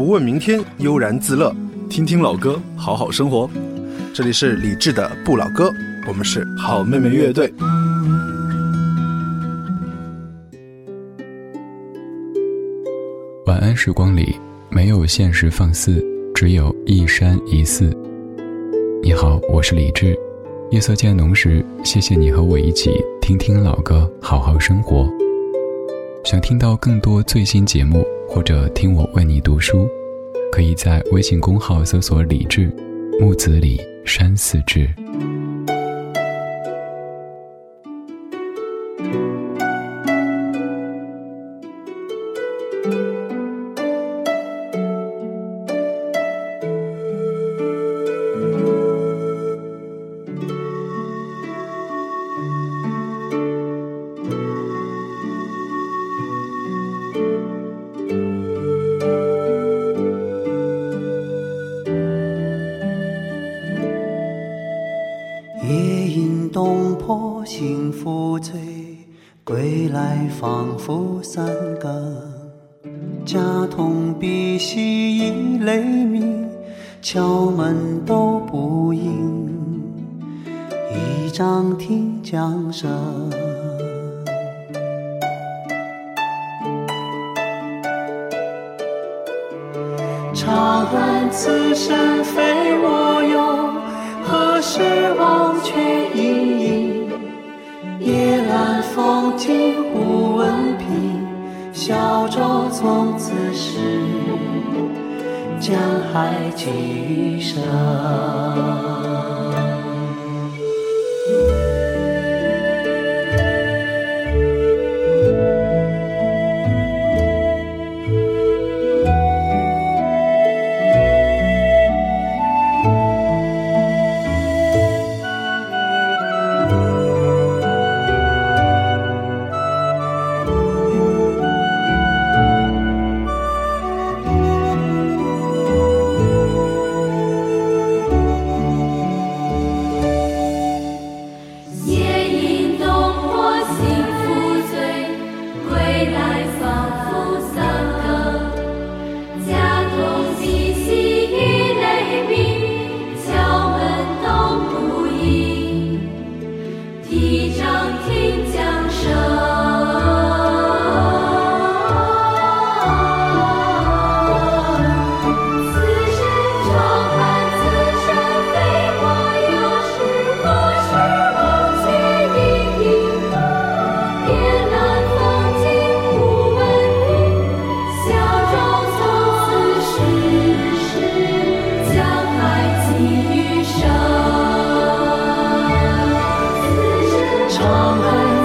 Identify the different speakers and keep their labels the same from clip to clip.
Speaker 1: 不问明天，悠然自乐，
Speaker 2: 听听老歌，好好生活。
Speaker 1: 这里是李志的不老歌，我们是好妹妹乐队。
Speaker 3: 晚安时光里没有现实放肆，只有一山一寺。你好，我是李志。夜色渐浓时，谢谢你和我一起听听老歌，好好生活。想听到更多最新节目，或者听我为你读书，可以在微信公号搜索“李志木子李山寺志”。
Speaker 4: 仿佛三更家童鼻息已雷鸣敲门都不应倚杖听江声长恨此身非我有何时忘却营营夜阑风静忽闻平，小舟从此逝。江海寄余生。
Speaker 3: 李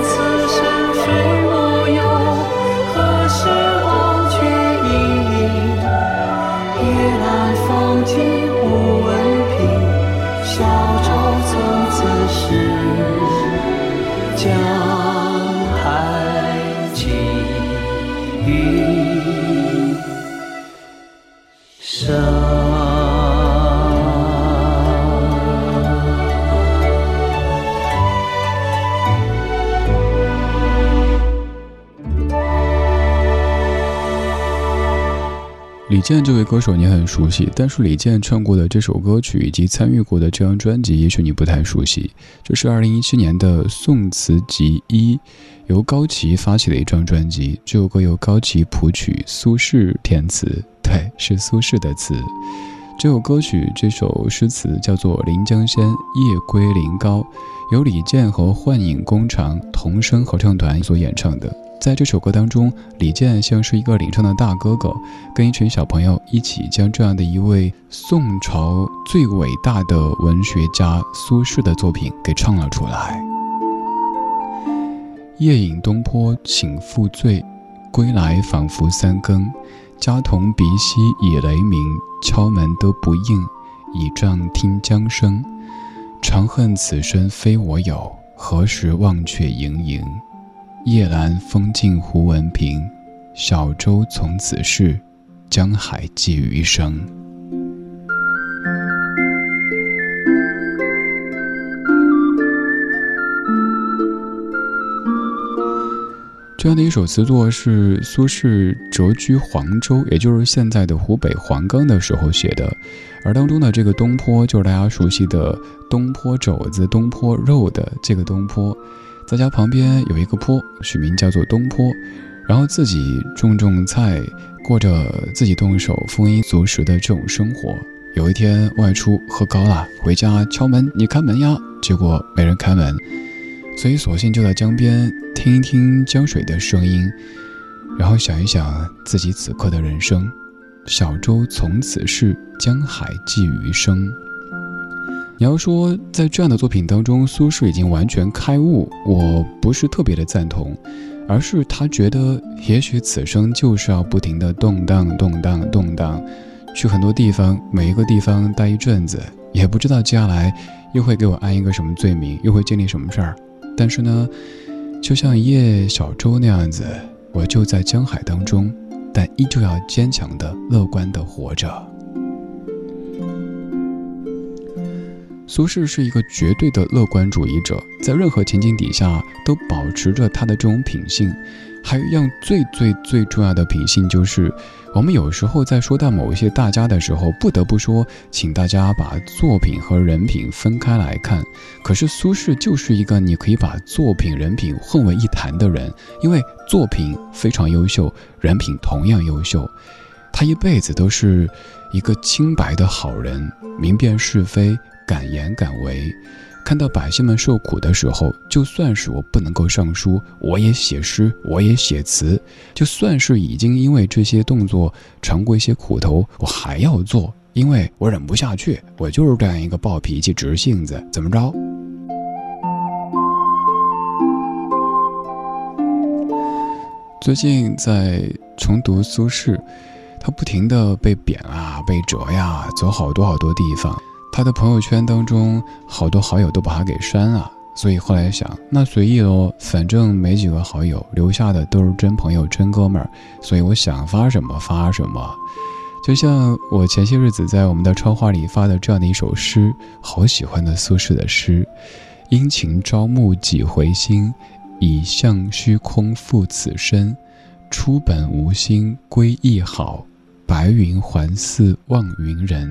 Speaker 3: 健这位歌手你很熟悉，但是李健唱过的这首歌曲以及参与过的这张专辑，也许你不太熟悉。这是二零一七年的《宋词集一》，由高旗发起的一张专辑。这首歌由高旗谱曲，苏轼填词，对，是苏轼的词。这首歌曲这首诗词叫做《临江仙·夜归临皋》，由李健和幻影工厂童声合唱团所演唱的。在这首歌当中，李健像是一个领唱的大哥哥，跟一群小朋友一起将这样的一位宋朝最伟大的文学家苏轼的作品给唱了出来。夜饮东坡请复醉，归来仿佛三更。家童鼻息已雷鸣，敲门都不应，倚杖听江声。长恨此身非我有，何时忘却营营？夜阑风静胡闻平，小舟从此逝，江海寄余生。这样的一首词作是苏轼谪居黄州，也就是现在的湖北黄冈的时候写的。而当中的这个东坡，就是大家熟悉的东坡肘子、东坡肉的这个东坡，在家旁边有一个坡，取名叫做东坡，然后自己种种菜，过着自己动手丰衣足食的这种生活。有一天外出喝高了，回家敲门，你开门呀，结果没人开门。所以，索性就在江边听一听江水的声音，然后想一想自己此刻的人生。小舟从此逝，江海寄余生。你要说在这样的作品当中，苏轼已经完全开悟，我不是特别的赞同，而是他觉得也许此生就是要不停的动荡、动荡、动荡，去很多地方，每一个地方待一阵子，也不知道接下来又会给我安一个什么罪名，又会经历什么事儿。但是呢，就像一叶小舟那样子，我就在江海当中，但依旧要坚强的、乐观的活着。苏轼是一个绝对的乐观主义者，在任何情景底下都保持着他的这种品性。还有一样最最最重要的品性，就是我们有时候在说到某一些大家的时候，不得不说，请大家把作品和人品分开来看。可是苏轼就是一个你可以把作品、人品混为一谈的人，因为作品非常优秀，人品同样优秀。他一辈子都是一个清白的好人，明辨是非，敢言敢为。看到百姓们受苦的时候，就算是我不能够上书，我也写诗，我也写词。就算是已经因为这些动作尝过一些苦头，我还要做，因为我忍不下去。我就是这样一个暴脾气、直性子，怎么着？最近在重读苏轼，他不停的被贬啊，被折呀，走好多好多地方。他的朋友圈当中，好多好友都把他给删了，所以后来想，那随意喽，反正没几个好友，留下的都是真朋友、真哥们儿，所以我想发什么发什么。就像我前些日子在我们的窗花里发的这样的一首诗，好喜欢的苏轼的诗：“殷勤朝暮几回心，以向虚空负此身。出本无心归亦好，白云还似望云人。”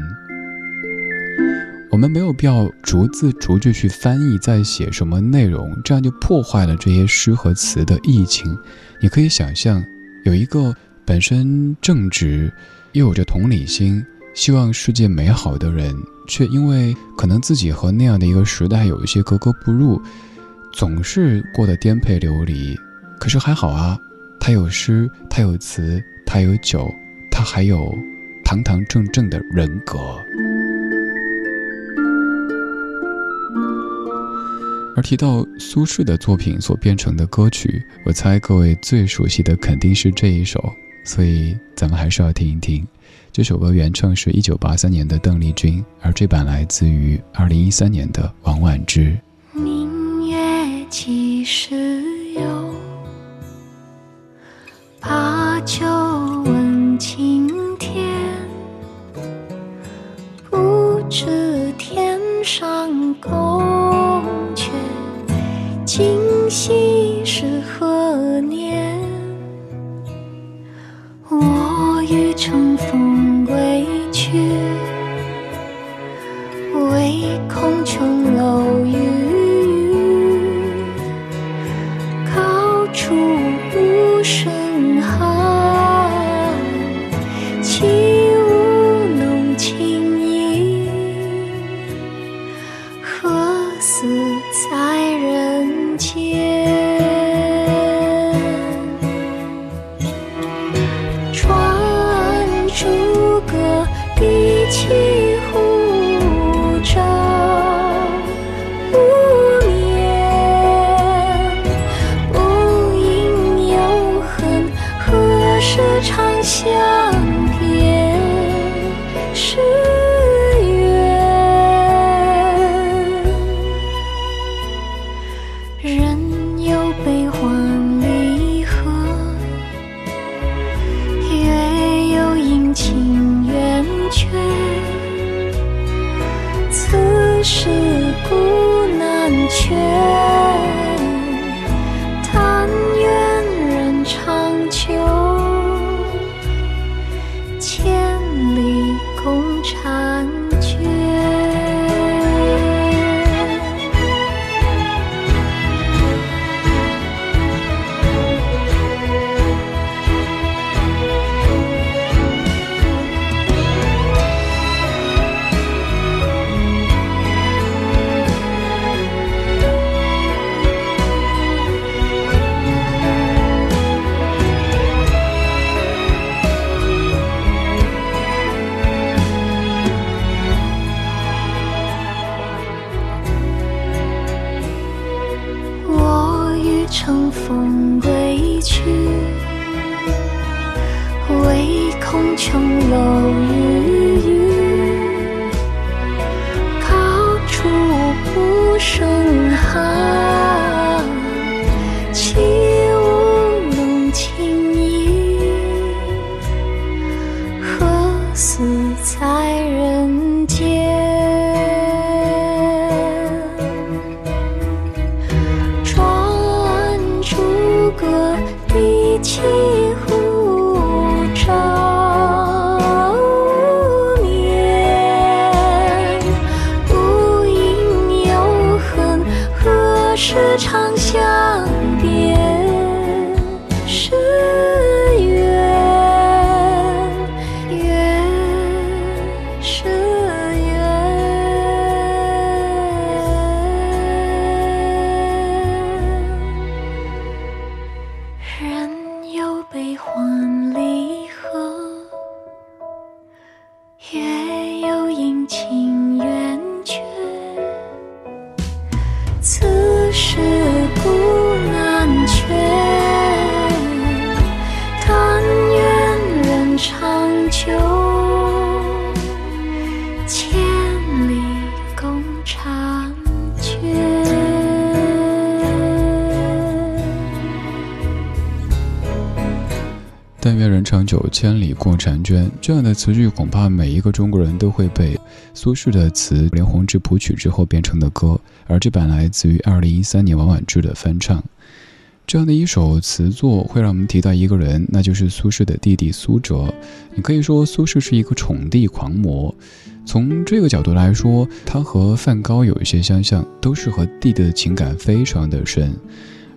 Speaker 3: 我们没有必要逐字逐句去翻译在写什么内容，这样就破坏了这些诗和词的意境。你可以想象，有一个本身正直，又有着同理心，希望世界美好的人，却因为可能自己和那样的一个时代有一些格格不入，总是过得颠沛流离。可是还好啊，他有诗，他有词，他有酒，他还有堂堂正正的人格。而提到苏轼的作品所编成的歌曲，我猜各位最熟悉的肯定是这一首，所以咱们还是要听一听。这首歌原唱是一九八三年的邓丽君，而这版来自于二零一三年的王菀之。
Speaker 5: 明月几时有？把酒问青天。不知天上宫。今夕是何年？我欲乘风笑在
Speaker 3: 愿人长久，千里共婵娟。这样的词句，恐怕每一个中国人都会背。苏轼的词，连弘之谱曲之后变成的歌，而这版来自于二零一三年王菀之的翻唱。这样的一首词作，会让我们提到一个人，那就是苏轼的弟弟苏辙。你可以说苏轼是一个宠弟狂魔。从这个角度来说，他和梵高有一些相像，都是和弟弟的情感非常的深。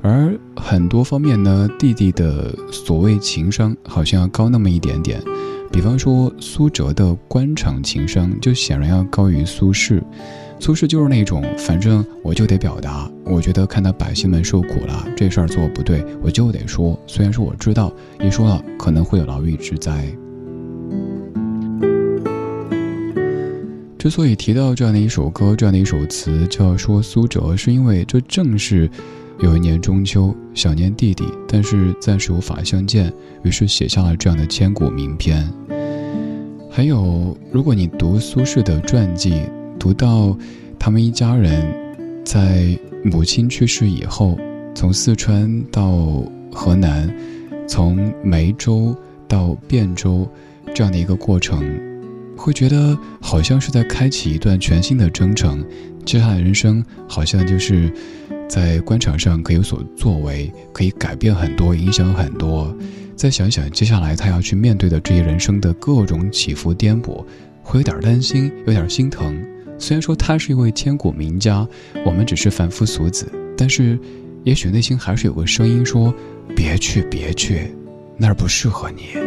Speaker 3: 而很多方面呢，弟弟的所谓情商好像要高那么一点点。比方说苏辙的官场情商就显然要高于苏轼。苏轼就是那种，反正我就得表达，我觉得看到百姓们受苦了，这事儿做不对，我就得说。虽然说我知道一说了可能会有牢狱之灾。之所以提到这样的一首歌，这样的一首词，就要说苏辙，是因为这正是。有一年中秋，想念弟弟，但是暂时无法相见，于是写下了这样的千古名篇。还有，如果你读苏轼的传记，读到他们一家人在母亲去世以后，从四川到河南，从梅州到汴州这样的一个过程，会觉得好像是在开启一段全新的征程。接下来人生好像就是在官场上可以有所作为，可以改变很多，影响很多。再想想接下来他要去面对的这些人生的各种起伏颠簸，会有点担心，有点心疼。虽然说他是一位千古名家，我们只是凡夫俗子，但是也许内心还是有个声音说：“别去，别去，那儿不适合你。”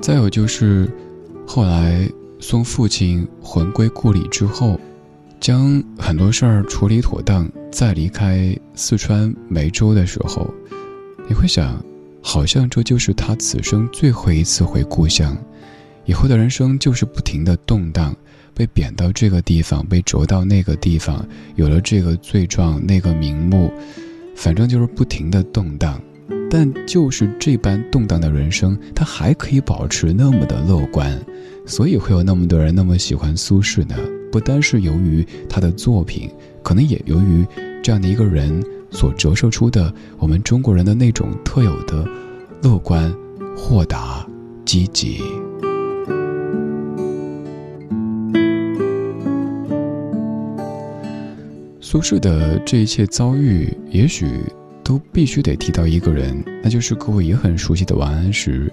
Speaker 3: 再有就是后来。送父亲魂归故里之后，将很多事儿处理妥当，再离开四川梅州的时候，你会想，好像这就是他此生最后一次回故乡。以后的人生就是不停的动荡，被贬到这个地方，被逐到那个地方，有了这个罪状，那个名目，反正就是不停的动荡。但就是这般动荡的人生，他还可以保持那么的乐观。所以会有那么多人那么喜欢苏轼呢？不单是由于他的作品，可能也由于这样的一个人所折射出的我们中国人的那种特有的乐观、豁达、积极。苏轼的这一切遭遇，也许都必须得提到一个人，那就是各位也很熟悉的王安石。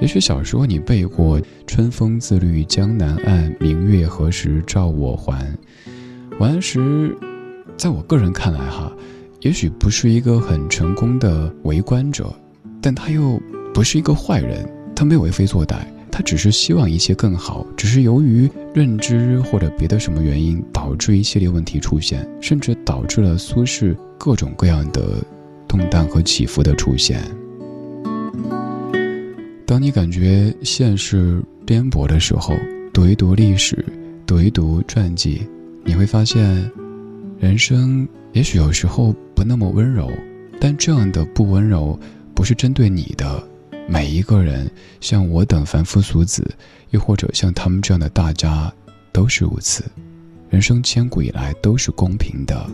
Speaker 3: 也许小时候你背过“春风自绿江南岸，明月何时照我还”。王安石，在我个人看来，哈，也许不是一个很成功的为官者，但他又不是一个坏人，他没有为非作歹，他只是希望一切更好，只是由于认知或者别的什么原因，导致一系列问题出现，甚至导致了苏轼各种各样的动荡和起伏的出现。当你感觉现实颠簸的时候，读一读历史，读一读传记，你会发现，人生也许有时候不那么温柔，但这样的不温柔、不是针对你的。每一个人，像我等凡夫俗子，又或者像他们这样的大家，都是如此。人生千古以来都是公平的。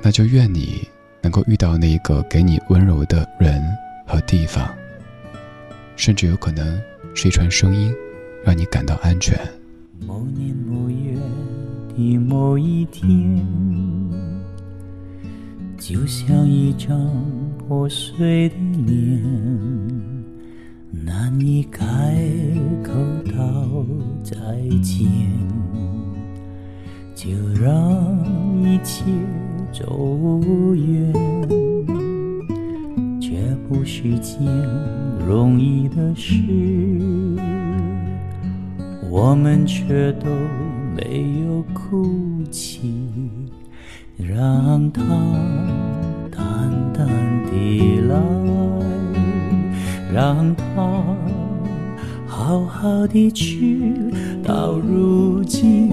Speaker 3: 那就愿你能够遇到那个给你温柔的人和地方，甚至有可能是一串声音，让你感到安全。
Speaker 6: 某年某月的某一天，就像一张。破碎的脸，难以开口道再见，就让一切走远。这不是件容易的事，我们却都没有哭泣，让它。淡的来，让它好好的去。到如今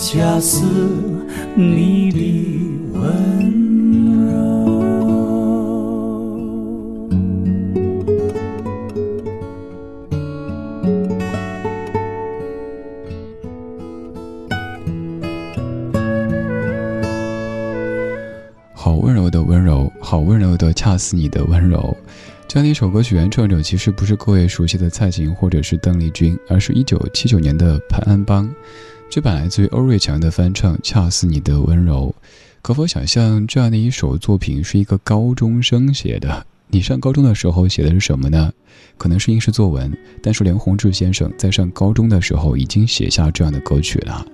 Speaker 6: 恰似你的温柔。
Speaker 3: 好温柔的，恰似你的温柔。这样的一首歌曲，原创者其实不是各位熟悉的蔡琴或者是邓丽君，而是一九七九年的潘安邦。这版来自于欧瑞强的翻唱，《恰似你的温柔》。可否想象，这样的一首作品是一个高中生写的？你上高中的时候写的是什么呢？可能是应试作文，但是连洪志先生在上高中的时候已经写下这样的歌曲了。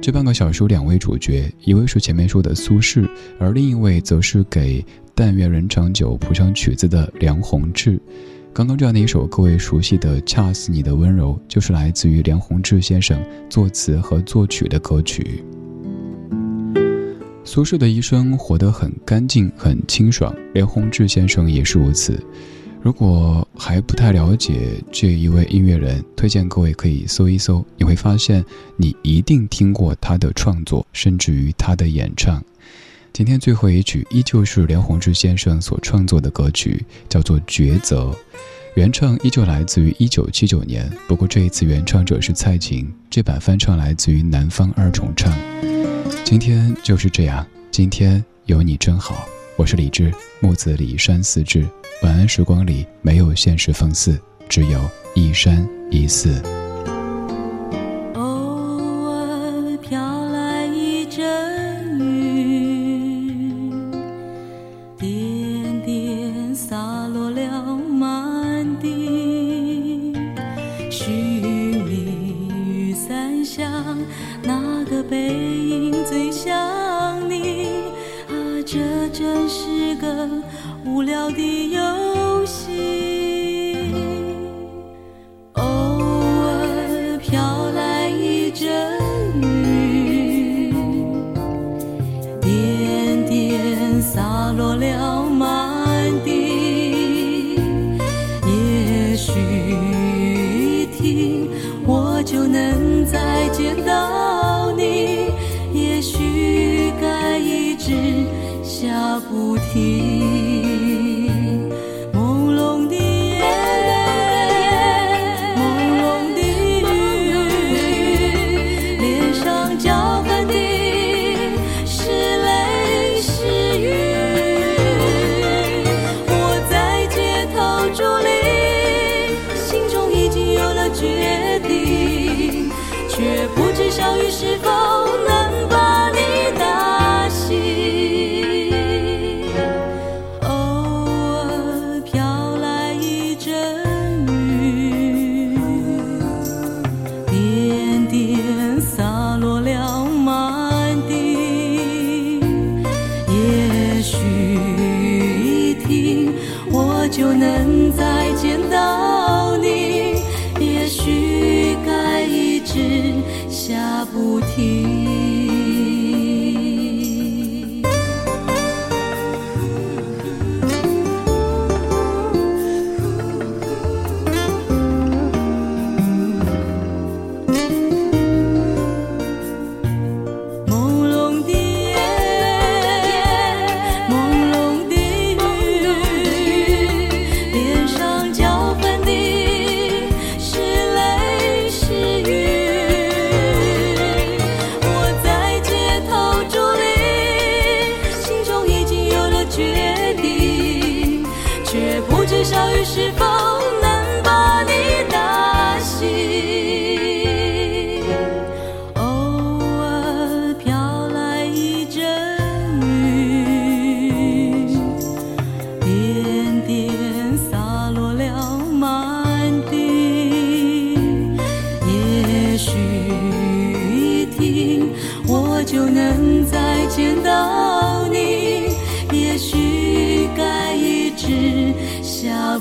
Speaker 3: 这半个小说，两位主角，一位是前面说的苏轼，而另一位则是给。但愿人长久，谱上曲子的梁鸿志。刚刚这样的一首各位熟悉的《恰似你的温柔》，就是来自于梁鸿志先生作词和作曲的歌曲。苏轼的一生活得很干净、很清爽，梁鸿志先生也是如此。如果还不太了解这一位音乐人，推荐各位可以搜一搜，你会发现你一定听过他的创作，甚至于他的演唱。今天最后一曲依旧是梁鸿志先生所创作的歌曲，叫做《抉择》，原唱依旧来自于一九七九年，不过这一次原唱者是蔡琴，这版翻唱来自于南方二重唱。今天就是这样，今天有你真好。我是李志，木子李山四志。晚安时光里没有现实讽刺，只有一山一寺。
Speaker 7: 不停。朦胧的夜，朦胧的雨，脸上浇灌的是泪是雨。我在街头伫立，心中已经有了决定，却不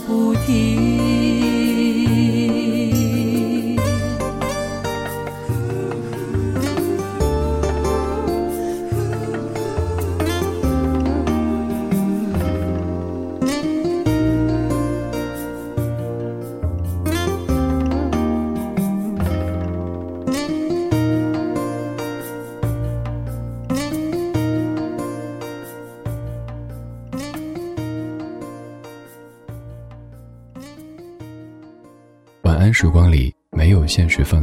Speaker 7: 不停。